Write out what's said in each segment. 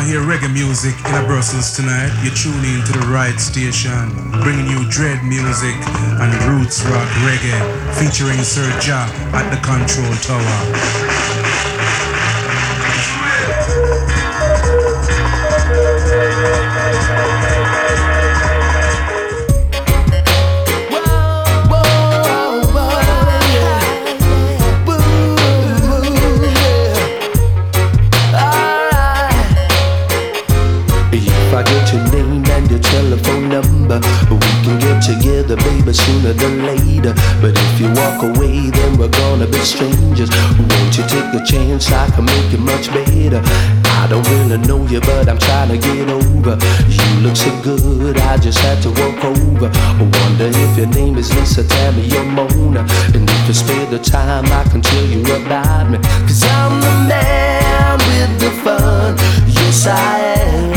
want to hear reggae music in a Brussels tonight, you're tuning into the right station, bringing you dread music and roots rock reggae, featuring Sir Ja at the control tower. Take the chance? I can make it much better. I don't really know you, but I'm trying to get over. You look so good, I just had to walk over. I wonder if your name is Lisa, Tammy, or Mona. And if you spare the time, I can tell you about me. Cause I'm the man with the fun. Yes, I am.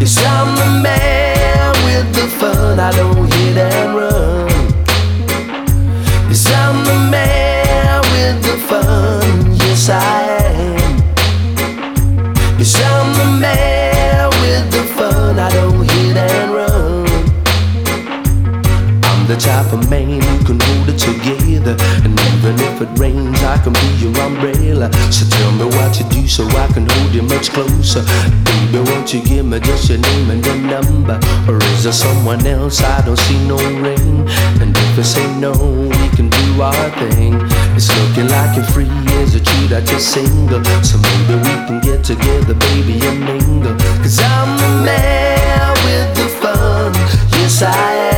Yes, I'm the man with the fun. I don't hit and run. Yes, I'm the man am. I'm the man with the fun. I don't hit and run. I'm the type of man who can hold it together. And even if it rains, I can be your umbrella. So tell me what you do so I can hold you much closer. Baby, won't you give me just your name and your number? Or is there someone else? I don't see no ring. And if you say no, we can do our thing. It's looking like you're free. Is it true that you're single? So maybe we can get together, baby, and mingle. Cause I'm the man with the fun. Yes, I am.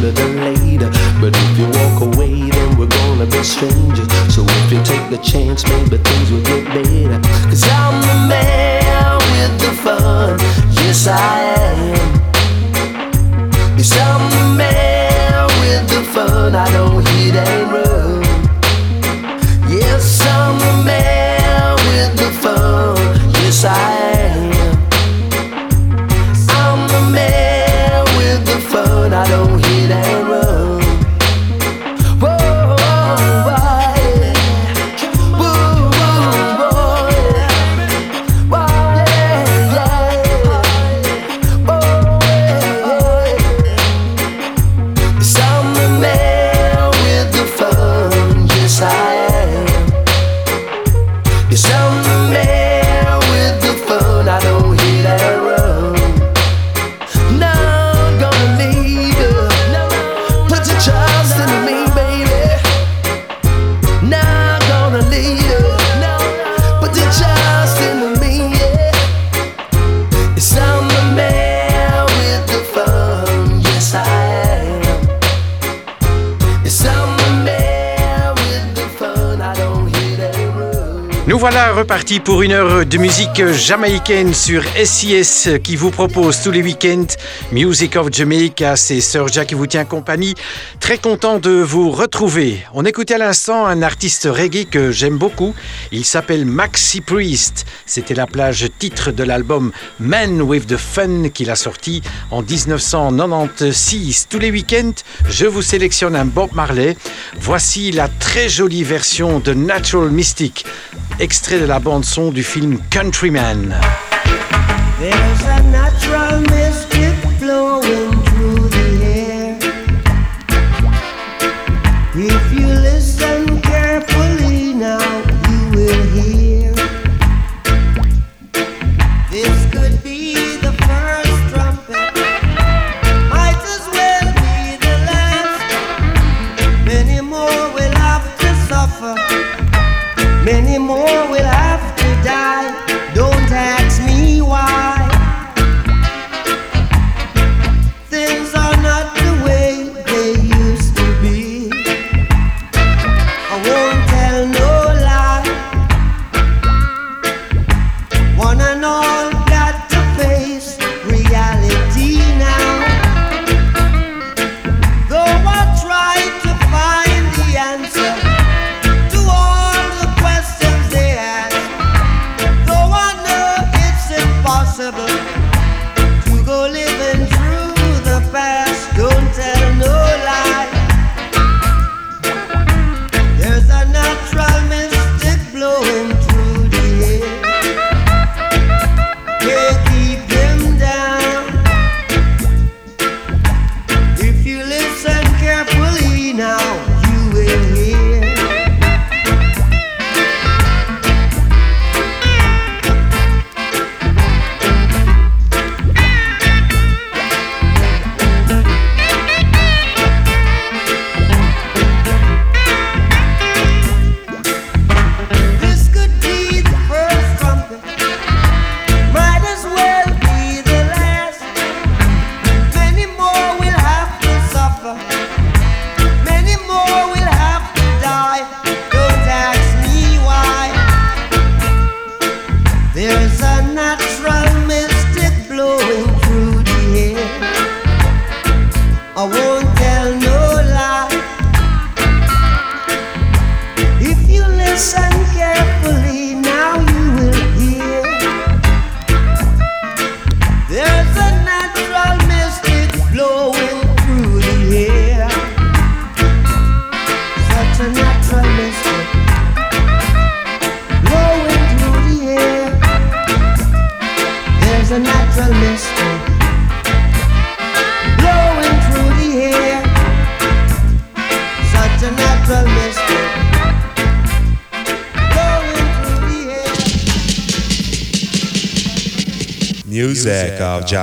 Sooner than later. But if you walk away, then we're gonna be strangers. So if you take the chance, maybe things will get better. Cause I'm the man with the fun. Yes, I am. Yes, I'm the man with the fun. I don't hit and run. Voilà repartis pour une heure de musique jamaïcaine sur SIS qui vous propose tous les week-ends Music of Jamaica. C'est Sir Jack qui vous tient compagnie. Très content de vous retrouver. On écoutait à l'instant un artiste reggae que j'aime beaucoup. Il s'appelle Maxi Priest. C'était la plage titre de l'album Man with the Fun qu'il a sorti en 1996. Tous les week-ends, je vous sélectionne un Bob Marley. Voici la très jolie version de Natural Mystic, extrait de la bande-son du film Countryman.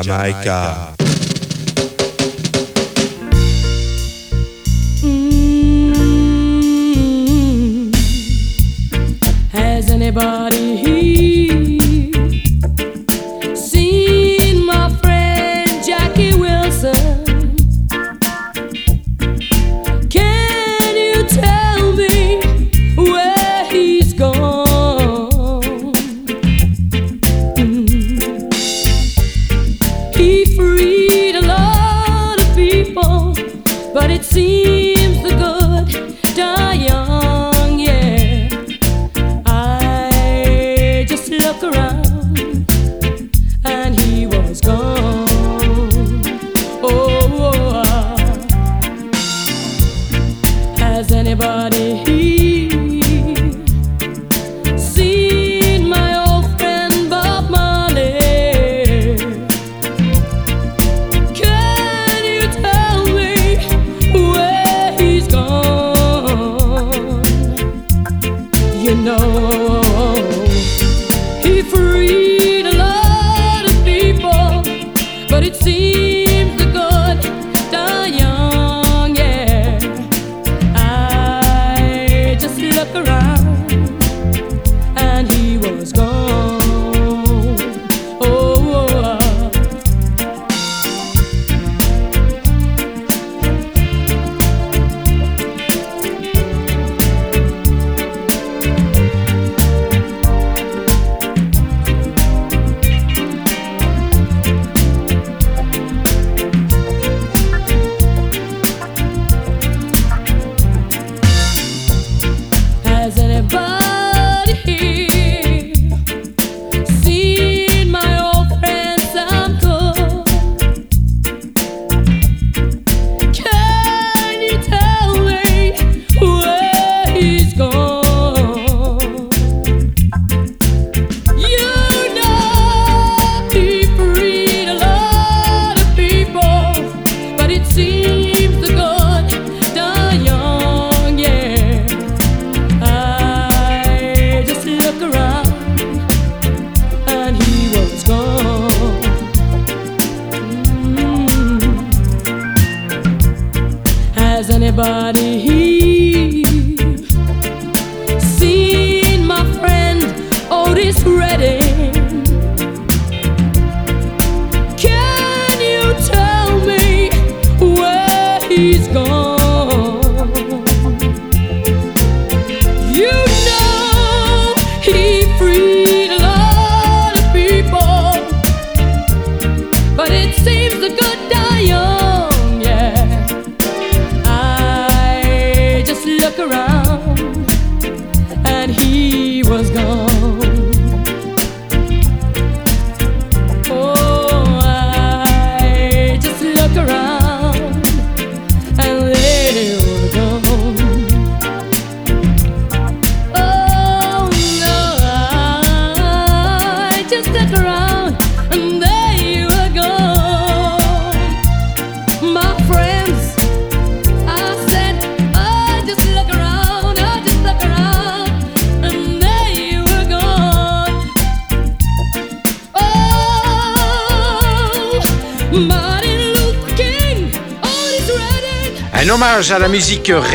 Jamaica.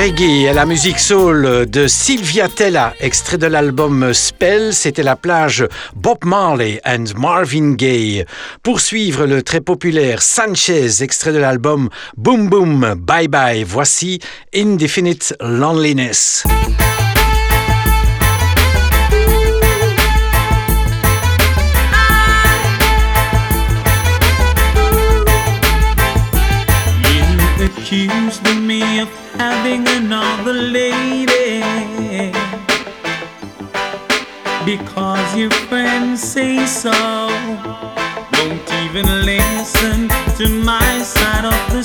reggae à la musique soul de Sylvia Tella, extrait de l'album Spell, c'était la plage Bob Marley and Marvin Gaye. Poursuivre le très populaire Sanchez, extrait de l'album Boom Boom Bye Bye, voici Indefinite Loneliness. having another lady because your friends say so. Don't even listen to my side of the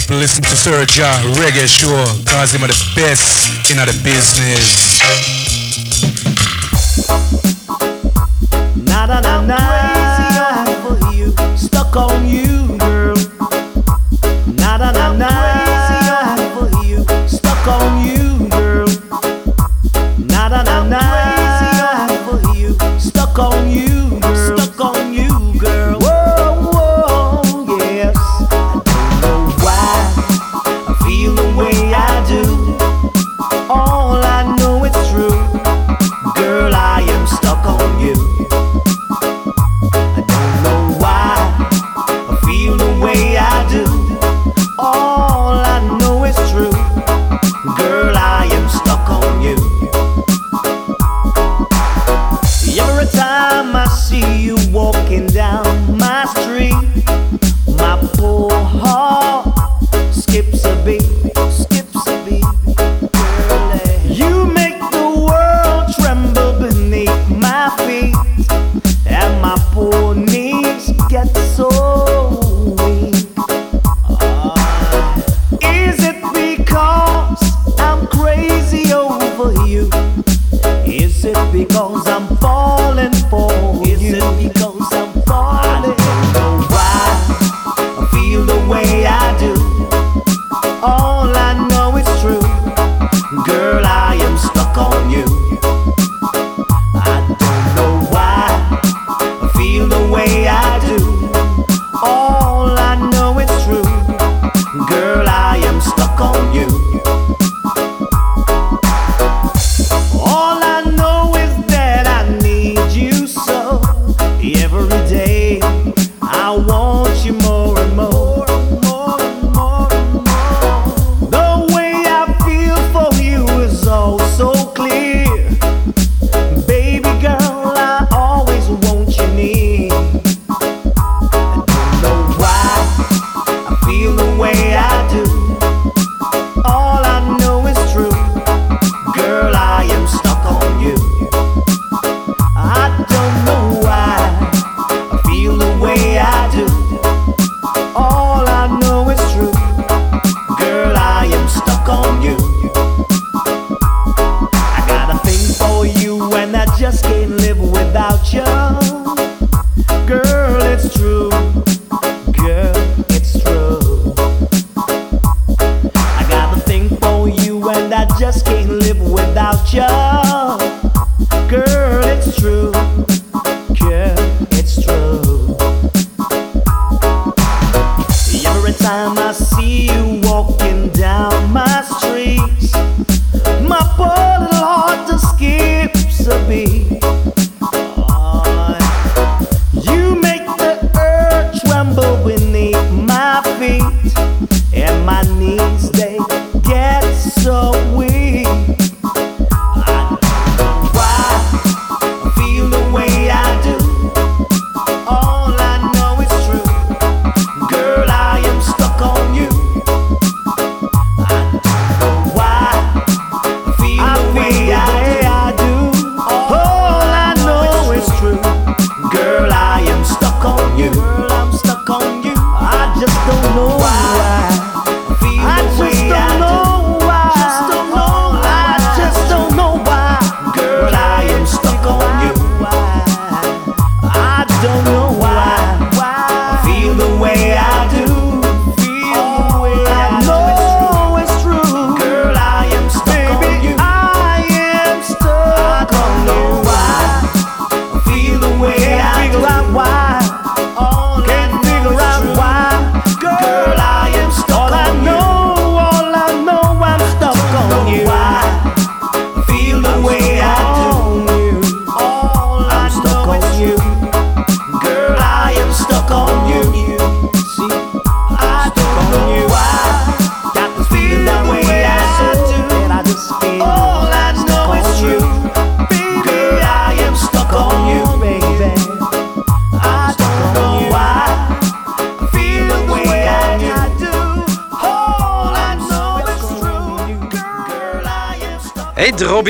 people listen to Sir Ja Reggae Show cause him are the best in the business. Na na na na.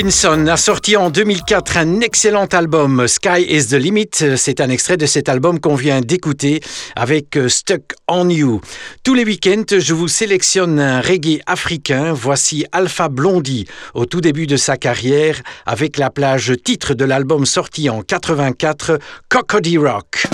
Robinson a sorti en 2004 un excellent album, Sky is the Limit. C'est un extrait de cet album qu'on vient d'écouter avec euh, Stuck on You. Tous les week-ends, je vous sélectionne un reggae africain. Voici Alpha Blondie au tout début de sa carrière avec la plage titre de l'album sorti en 84, Cocody Rock.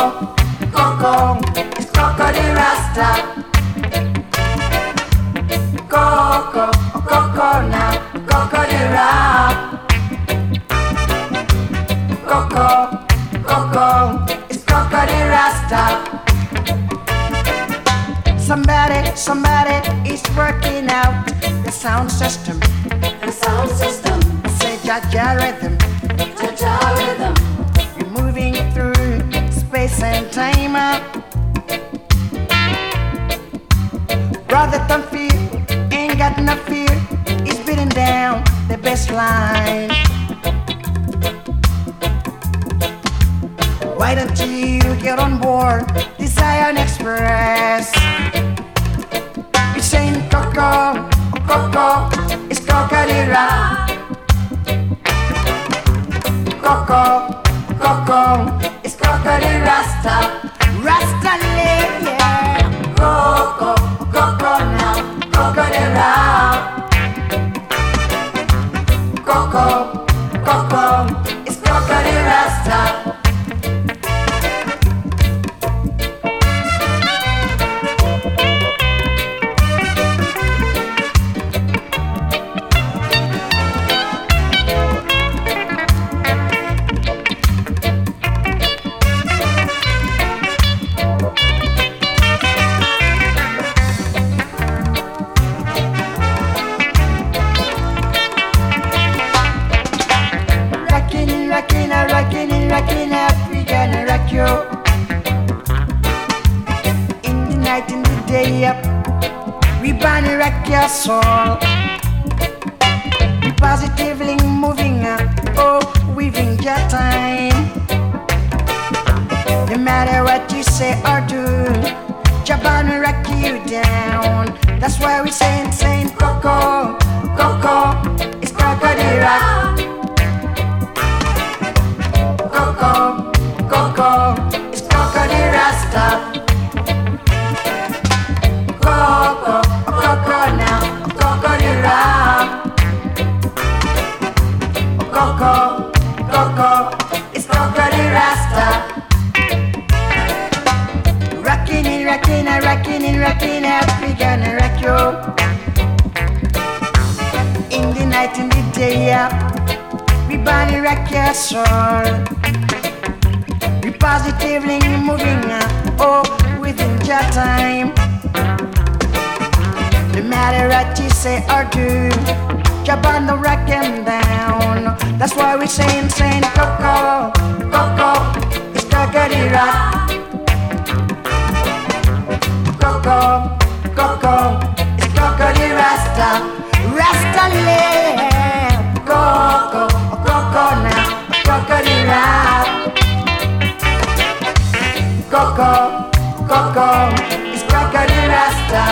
Coco, Coco, it's Coco the Rasta. Coco, Coco now, Coco the Rap. Coco, Coco, it's Coco the Rasta. Somebody, somebody is working out the sound system. The sound system, Say Jaja rhythm. Jaja rhythm, You're moving through and time. Uh, positively moving up, oh, weaving your time. No matter what you say or do, Jabana rock you down. That's why we saying, saying, Coco, rockin' it, rockin' it, rockin' we gonna rock you. In the night, in the day, yeah. We body rock your soul. We positively moving up, oh, within your time. No matter what you say or do, jump on the rock and down. That's why we saying, saying, Coco, Coco, it's Coco rock. Coco, Coco, it's Coco the Rasta. Rasta land. Coco, Coco now, Coco the rap. Coco, Coco, it's Coco the Rasta.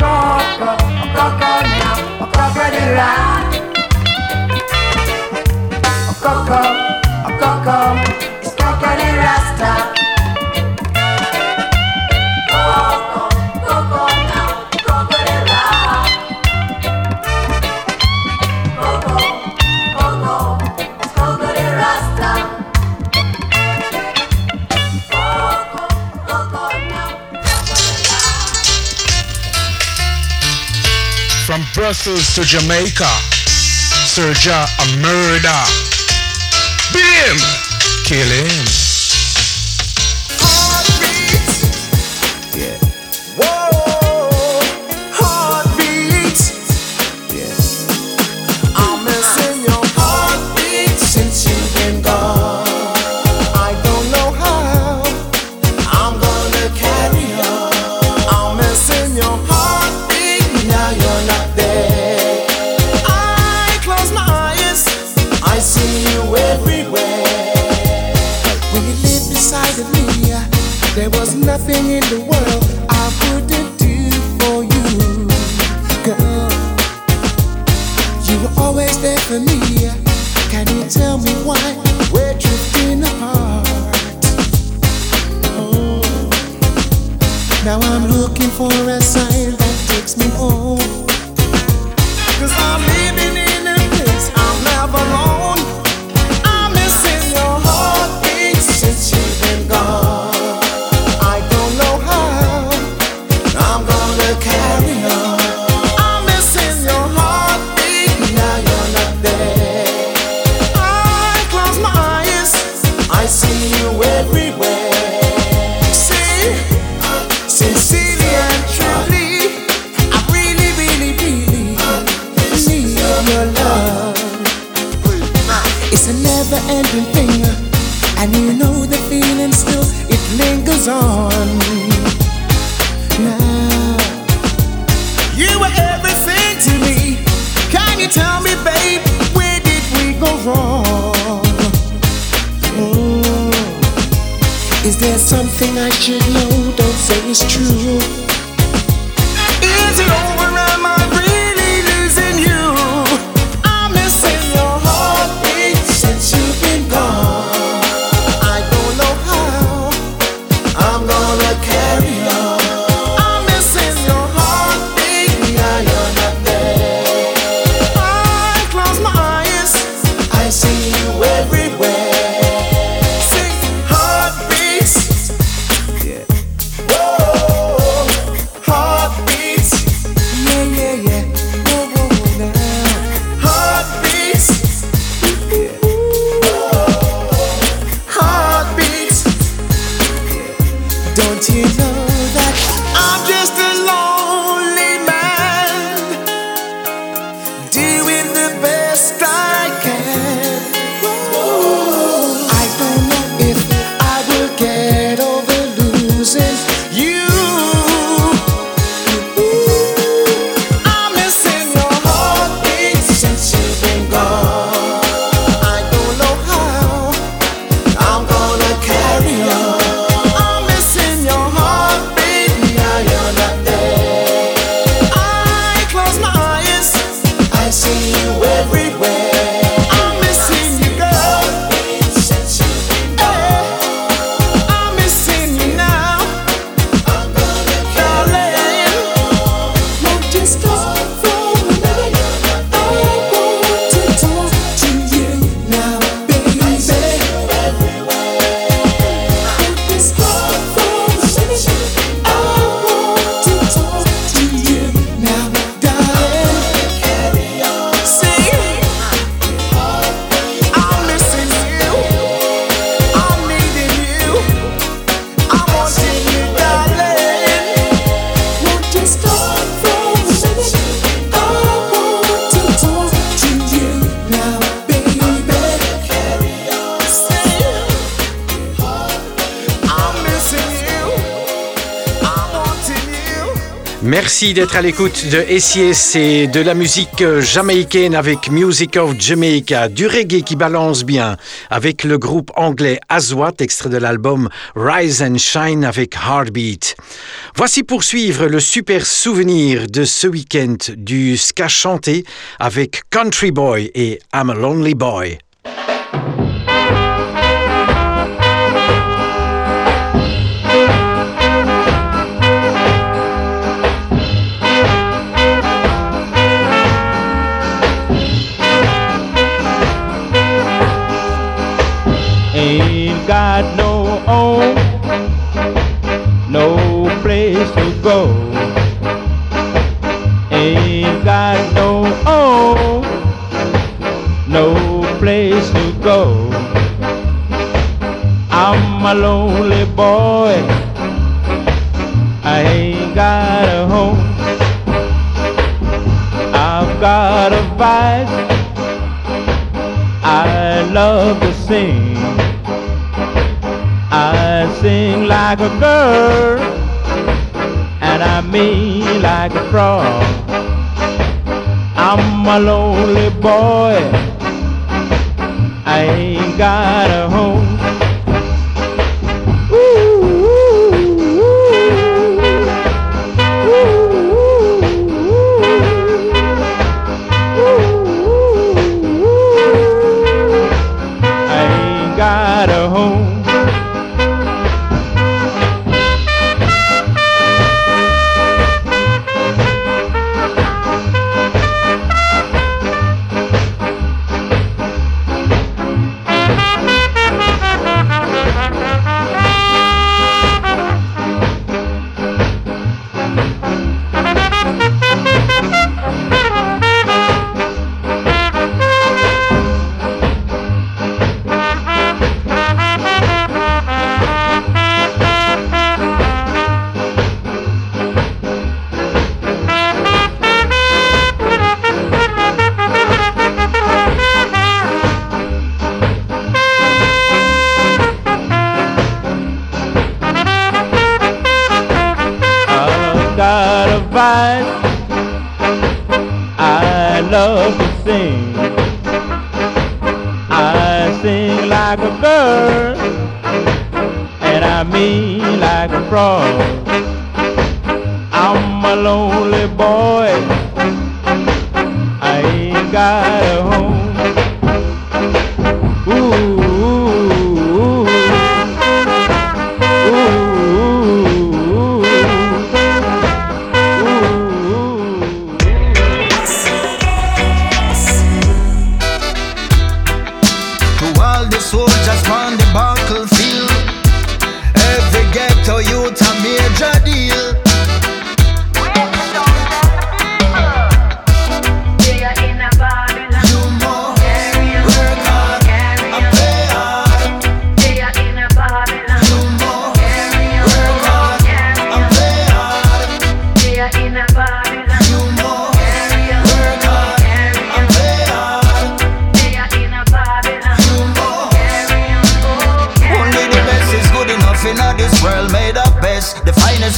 Coco, Coco now, Coco the rap. Coco, From Brussels to Jamaica, Serja a murder. Beat him, kill him. Is there something I should know? Don't say it's true. Is it over? Merci d'être à l'écoute de SIS et de la musique euh, jamaïcaine avec Music of Jamaica, du reggae qui balance bien avec le groupe anglais Azwat, extrait de l'album Rise and Shine avec Heartbeat. Voici pour suivre le super souvenir de ce week-end du ska chanté avec Country Boy et I'm a Lonely Boy. Ain't got no home, no place to go. Ain't got no home, no place to go. I'm a lonely boy. I ain't got a home. I've got a vice. I love to sing. I sing like a girl, and I mean like a frog. I'm a lonely boy. I ain't got a home.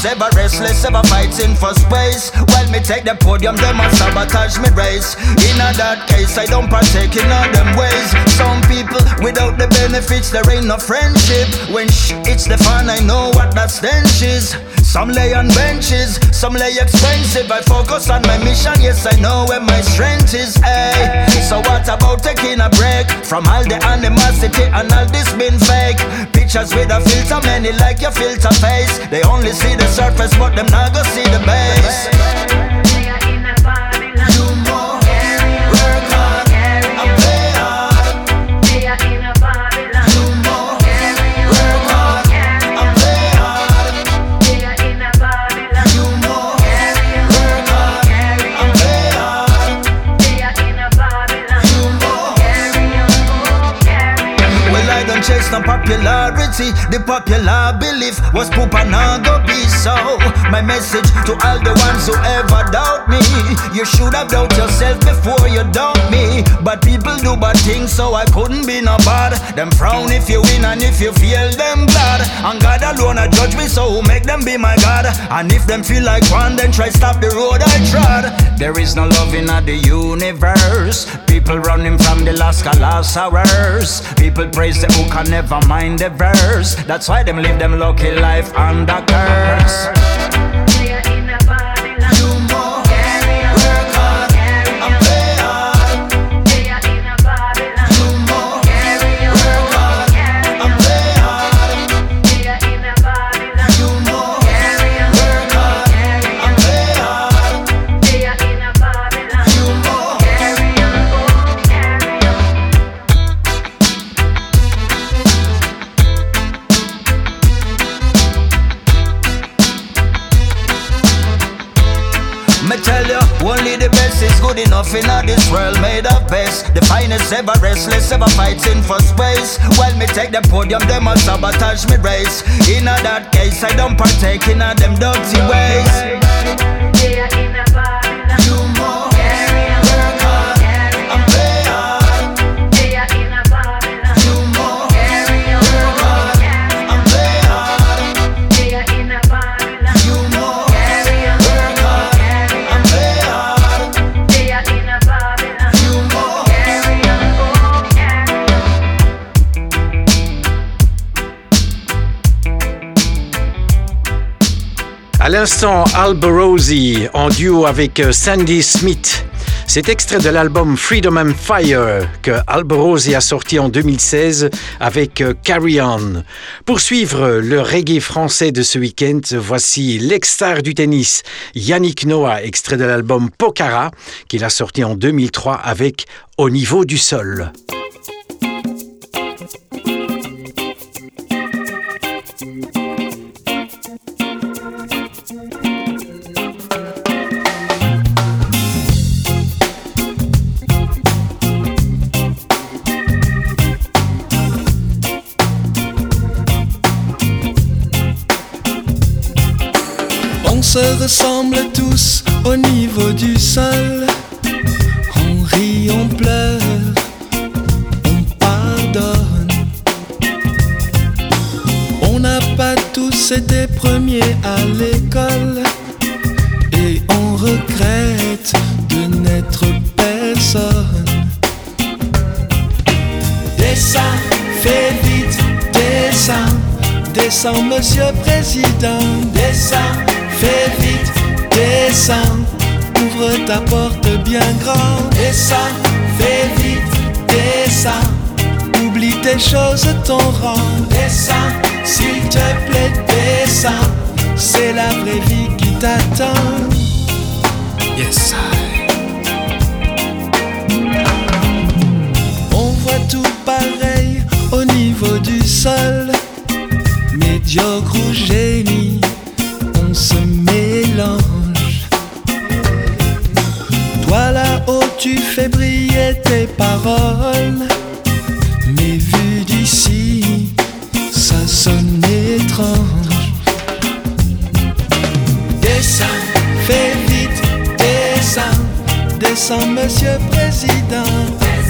Ever restless ever fighting for space. Well, me take the podium, them a sabotage me race. In a that case, I don't partake in all them ways. Some people without the benefits, there ain't no friendship. When sh it's the fun, I know what that stench is. Some lay on benches, some lay expensive. I focus on my mission, yes, I know where my strength is. Hey, so what about taking a break from all the animosity and all this been fake? Pictures with a filter, many like your filter face. They only see the surface, but them not go see the base. I no popularity. The popular belief was poop and go be so. My message to all the ones who ever doubt me. You should have doubt yourself before you doubt me. But people do bad things, so I couldn't be no bad. Them frown if you win and if you fail, them glad. And God alone a judge me, so make them be my God? And if them feel like one, then try stop the road I trod. There is no love in the universe. People running from the last last hours. People praise the who can never mind the verse. That's why them live them lucky life under curse. Enough in all this world made of best. The finest ever restless, ever fighting for space. While me take the podium, them a sabotage me race. In a that case, I don't partake in a them dirty ways. You more l'instant, Alborosi en duo avec euh, Sandy Smith. C'est extrait de l'album Freedom and Fire que Alborosi a sorti en 2016 avec euh, Carry On. Pour suivre le reggae français de ce week-end, voici l'ex-star du tennis Yannick Noah, extrait de l'album Pokhara qu'il a sorti en 2003 avec Au niveau du sol. Se ressemble tous au niveau du sol. On rit, on pleure, on pardonne. On n'a pas tous été premiers à l'école. regrette de n'être personne. Descends, fais vite, descends, descends, monsieur président. Descends, fais vite, descends, ouvre ta porte bien grand. Descends, fais vite, descends, oublie tes choses, ton rang. Descends, s'il te plaît, descends, c'est la vraie vie qui t'attend. Yes, On voit tout pareil au niveau du sol. Médiocre ou génie, Toi là-haut, tu fais briller tes paroles. Mais vu d'ici, ça sonne étrange. Descends, fais vite, descends, descends, monsieur président.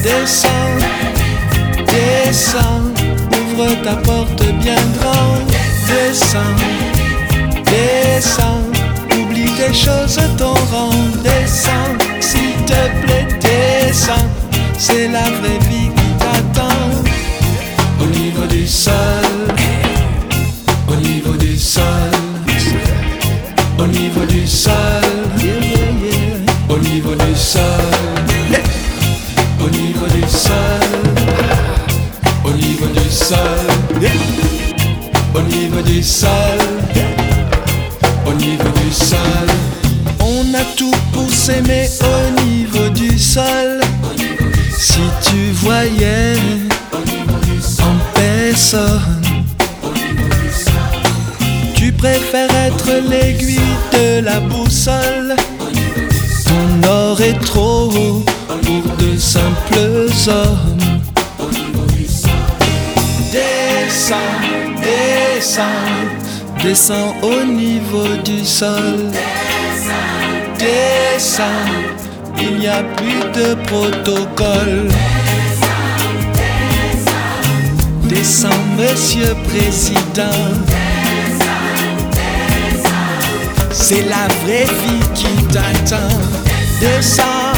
Descends, descends, ouvre ta porte bien grande. Descends, descends, tes choses, ton rang. Descends, s'il te plaît, descends, c'est la vraie vie qui t'attend. Au niveau du sol, au niveau du sol, au niveau du sol, au niveau du sol, au niveau du sol, au niveau du sol, au niveau du sol, au niveau du sol. On a tout pour s'aimer au niveau du sol. Si tu voyais en personne. Tu préfères être l'aiguille de la boussole. Ton or est trop haut pour de simples hommes. Descends, descends, descends au niveau du sol. Descends, il n'y a plus de protocole. Descends, monsieur président. C'est la vraie vie qui t'attend. Descends,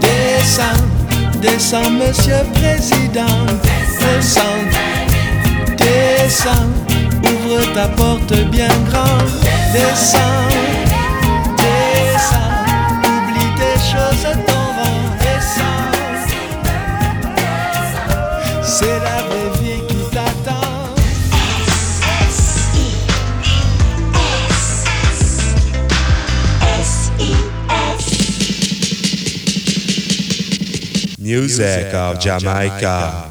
descends, descends, monsieur président. Descends, descends, ouvre ta porte bien grande. Descends, descends, oublie tes choses, ton rang. Descends, c'est la vraie vie qui t'attend. Music of Jamaica.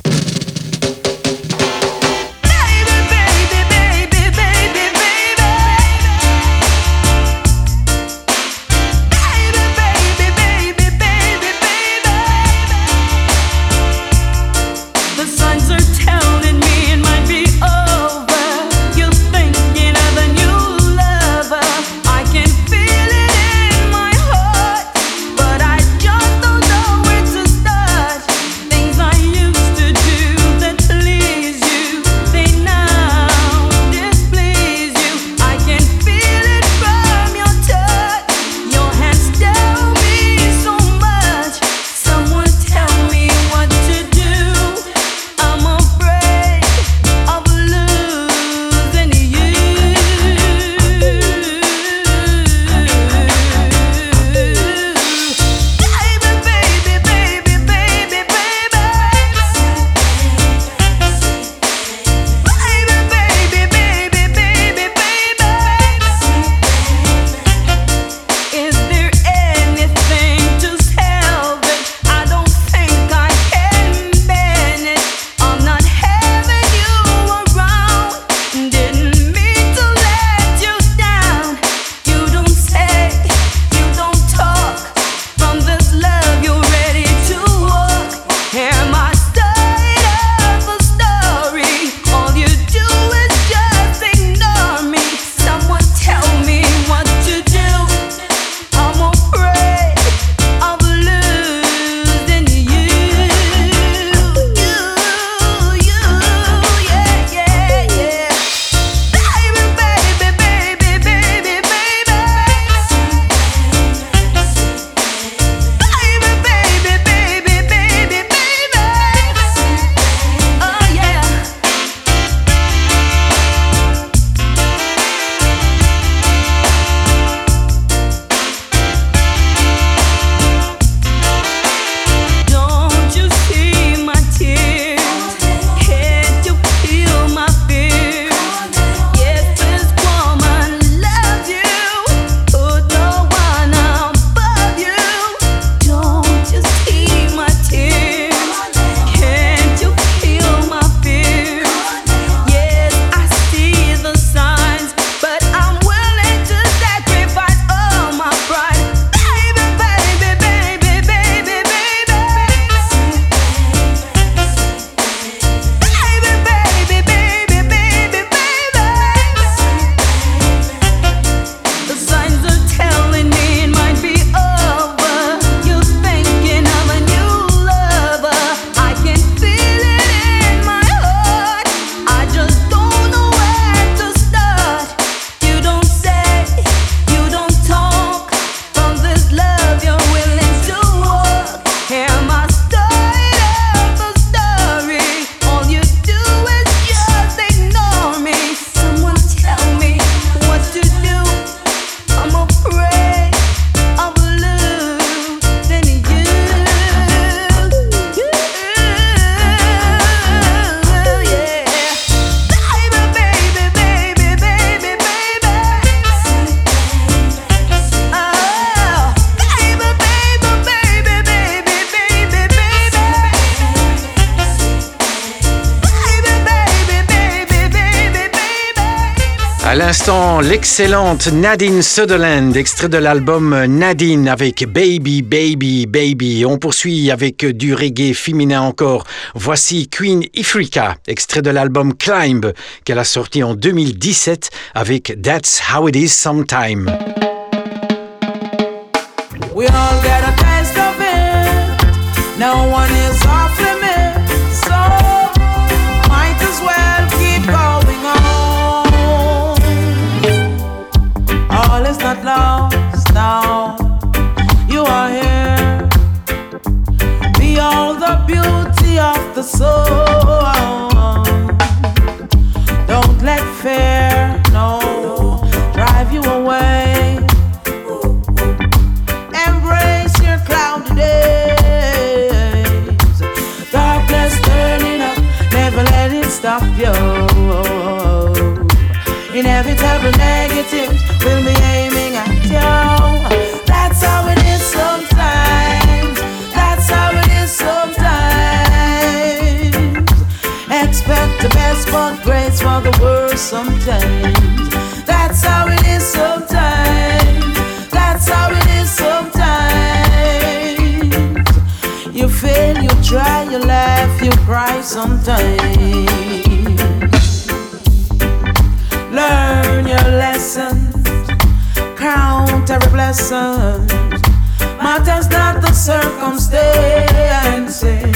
L'excellente Nadine Sutherland, extrait de l'album Nadine avec Baby, Baby, Baby. On poursuit avec du reggae féminin encore. Voici Queen Ifrika, extrait de l'album Climb qu'elle a sorti en 2017 avec That's How It Is Sometime. The soul. The worst sometimes. That's how it is sometimes. That's how it is sometimes. You fail, you try, you laugh, you cry sometimes. Learn your lessons, count every blessing. Matters not the circumstances.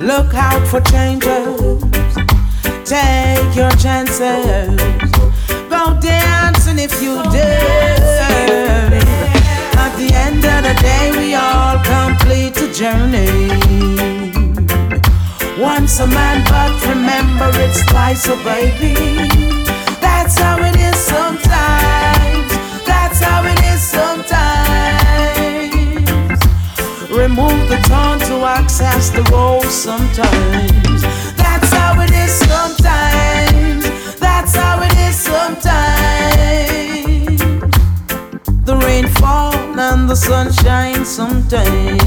Look out for changes. Take your chances. Go dancing if you dare. At the end of the day, we all complete the journey. Once a man, but remember it's twice a baby. That's how it is sometimes. That's how it is sometimes. Remove the tongue to access the role sometimes. Sometimes. That's how it is sometimes. The and the sun shines sometimes.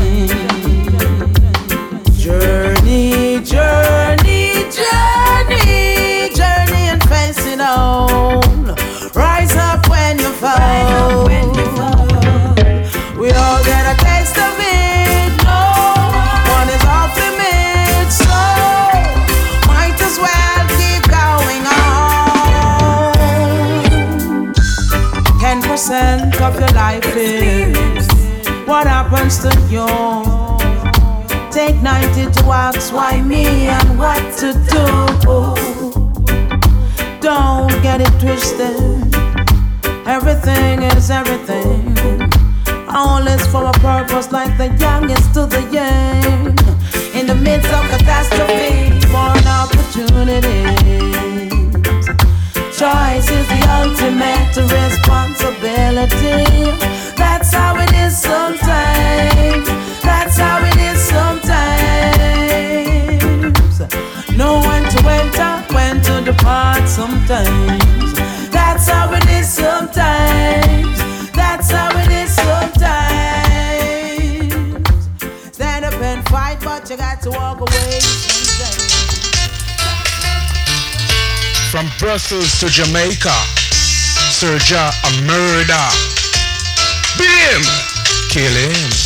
Of your life is what happens to you. Take 90 to ask why me and what to do. Don't get it twisted. Everything is everything. All is for a purpose, like the youngest to the young. In the midst of catastrophe, born opportunities. Choice is the ultimate responsibility. That's how it is sometimes. That's how it is sometimes. Know when to enter, when to depart sometimes. That's how it is sometimes. That's how it is sometimes. Stand up and fight, but you got to walk away From Brussels to Jamaica, Serja a murder. Bim! Kill him.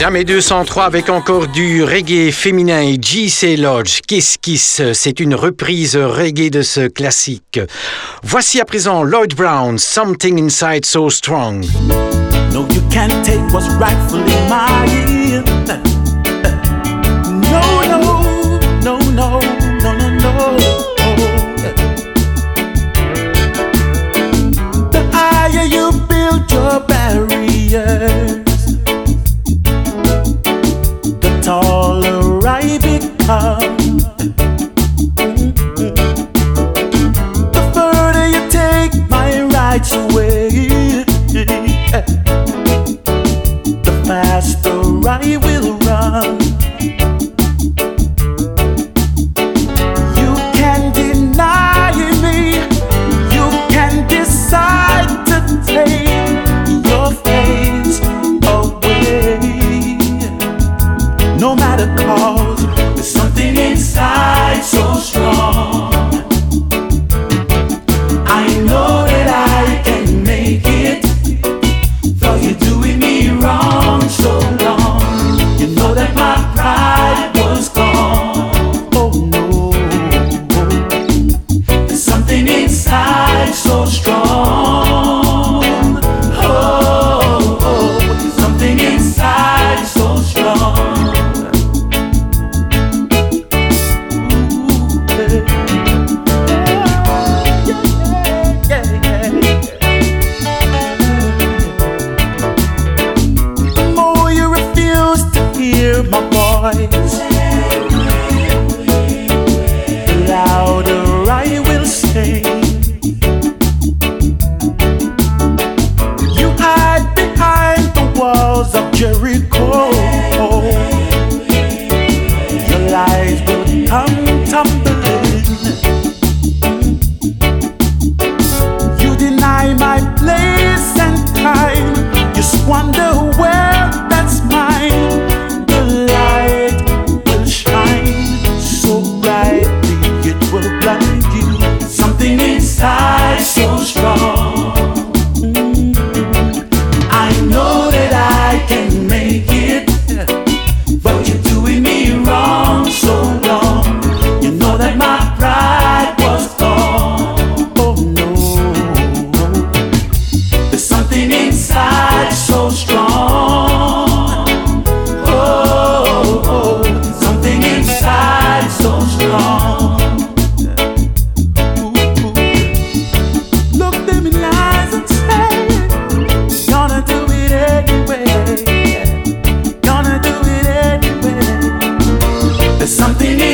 Jamais 203 avec encore du reggae féminin et G.C. Lodge, Kiss Kiss. C'est une reprise reggae de ce classique. Voici à présent Lloyd Brown, Something Inside So Strong.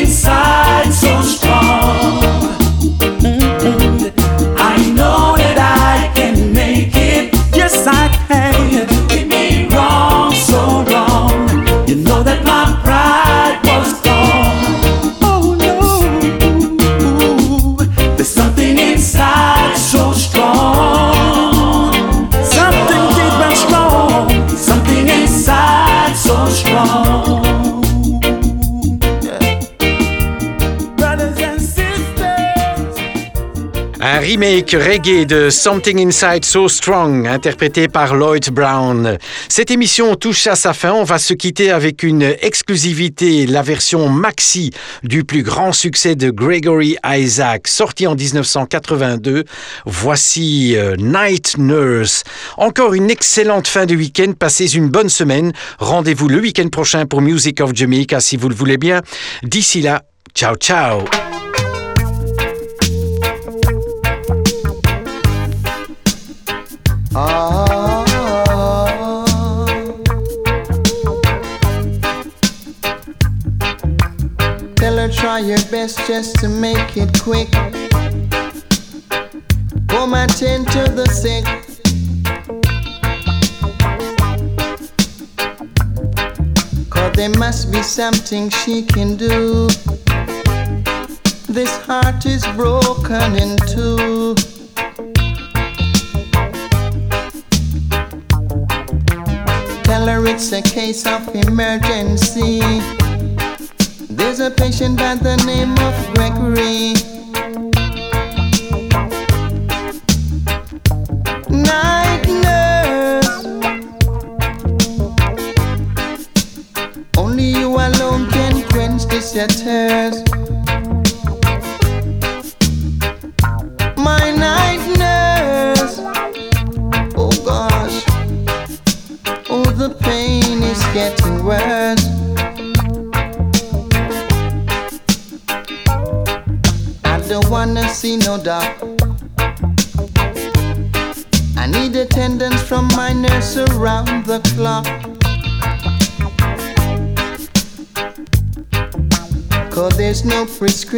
Inside remake reggae de Something Inside So Strong, interprété par Lloyd Brown. Cette émission touche à sa fin. On va se quitter avec une exclusivité, la version maxi du plus grand succès de Gregory Isaac, sorti en 1982. Voici euh, Night Nurse. Encore une excellente fin de week-end. Passez une bonne semaine. Rendez-vous le week-end prochain pour Music of Jamaica si vous le voulez bien. D'ici là, ciao ciao. Ah. try your best just to make it quick. Come attend to the sick. Cause there must be something she can do. This heart is broken in two. Tell her it's a case of emergency. There's a patient by the name of Gregory. Night nurse. Only you alone can quench the your thirst.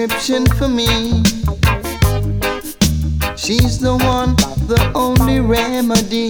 Prescription for me. She's the one, the only remedy.